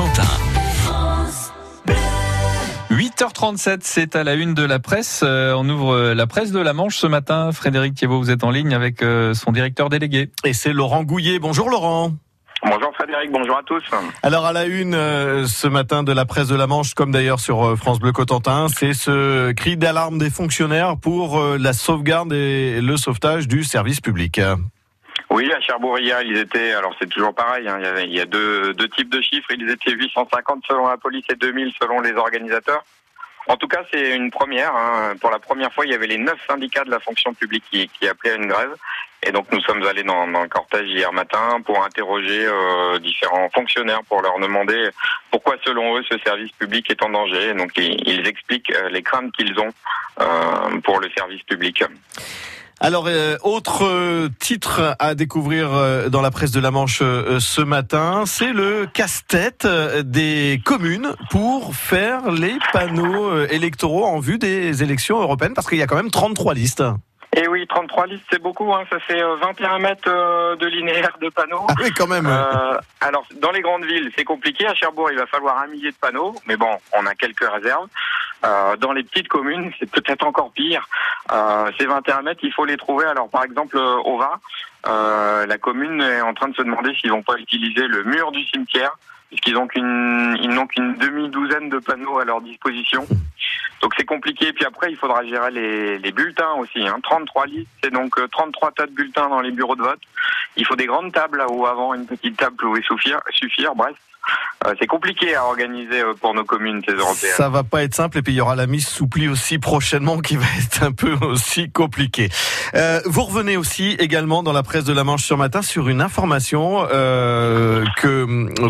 Cotentin. 8h37, c'est à la une de la presse. Euh, on ouvre la presse de la Manche ce matin. Frédéric Thiebaud, vous êtes en ligne avec euh, son directeur délégué. Et c'est Laurent Gouillet. Bonjour Laurent. Bonjour Frédéric, bonjour à tous. Alors à la une euh, ce matin de la presse de la Manche, comme d'ailleurs sur euh, France Bleu Cotentin, c'est ce cri d'alarme des fonctionnaires pour euh, la sauvegarde et le sauvetage du service public. Oui, à Cherbourg hier, ils étaient, alors c'est toujours pareil, hein, il, y a deux, types de chiffres, ils étaient 850 selon la police et 2000 selon les organisateurs. En tout cas, c'est une première. Hein. Pour la première fois, il y avait les neuf syndicats de la fonction publique qui, qui appelaient à une grève. Et donc, nous sommes allés dans, dans le cortège hier matin pour interroger euh, différents fonctionnaires pour leur demander pourquoi, selon eux, ce service public est en danger. Et donc, ils, ils expliquent euh, les craintes qu'ils ont euh, pour le service public. Alors, euh, autre euh, titre à découvrir euh, dans la presse de la Manche euh, ce matin, c'est le casse-tête des communes pour faire les panneaux électoraux en vue des élections européennes, parce qu'il y a quand même 33 listes. Et oui, 33 listes, c'est beaucoup. Hein. Ça fait euh, 21 mètres de linéaire de panneaux. Ah oui, quand même. Euh, alors, dans les grandes villes, c'est compliqué. À Cherbourg, il va falloir un millier de panneaux, mais bon, on a quelques réserves. Euh, dans les petites communes, c'est peut-être encore pire. Euh, ces 21 mètres, il faut les trouver. Alors, par exemple, euh, au Va, euh, la commune est en train de se demander s'ils vont pas utiliser le mur du cimetière, puisqu'ils ont qu'une, n'ont qu'une demi-douzaine de panneaux à leur disposition. Donc c'est compliqué. Puis après, il faudra gérer les, les bulletins aussi. Hein. 33 listes, c'est donc euh, 33 tas de bulletins dans les bureaux de vote. Il faut des grandes tables là où avant une petite table pouvait suffire. suffire bref, Euh, c'est compliqué à organiser euh, pour nos communes, ces européennes. Ça va pas être simple et puis il y aura la mise sous pli aussi prochainement qui va être un peu aussi compliquée. Euh, vous revenez aussi également dans la presse de la Manche sur matin sur une information euh, que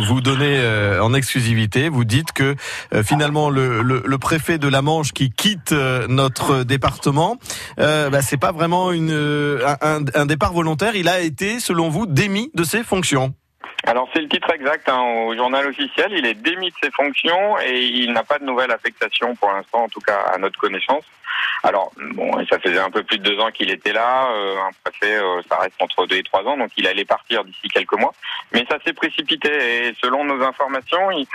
vous donnez euh, en exclusivité. Vous dites que euh, finalement le, le, le préfet de la Manche qui quitte notre département, bah, c'est pas vraiment une, un, un départ volontaire. Il a été, selon vous, démis de ses fonctions. Alors c'est le titre exact hein, au journal officiel. Il est démis de ses fonctions et il n'a pas de nouvelle affectation pour l'instant, en tout cas à notre connaissance. Alors bon, ça faisait un peu plus de deux ans qu'il était là. Euh, un préfet, euh, ça reste entre deux et trois ans, donc il allait partir d'ici quelques mois. Mais ça s'est précipité et selon nos informations, il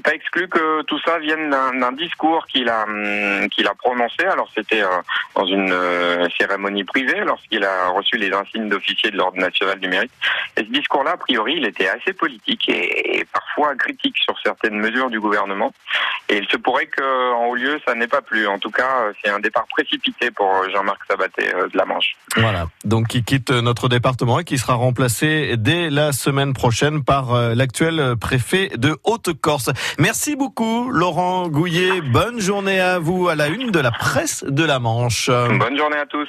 pas exclu que tout ça vienne d'un discours qu'il a hum, qu'il a prononcé. Alors c'était euh, dans une euh, cérémonie privée lorsqu'il a reçu les insignes d'officier de l'ordre national du mérite. Et ce discours-là, a priori, il était assez politique et, et parfois critique sur certaines mesures du gouvernement. Et il se pourrait qu'en haut lieu, ça n'est pas plus. En tout cas, euh, c'est un départ précipité pour Jean-Marc Sabaté de la Manche. Voilà. Donc qui quitte notre département et qui sera remplacé dès la semaine prochaine par l'actuel préfet de Haute-Corse. Merci beaucoup Laurent Gouillet. Bonne journée à vous à la une de la presse de la Manche. Bonne journée à tous.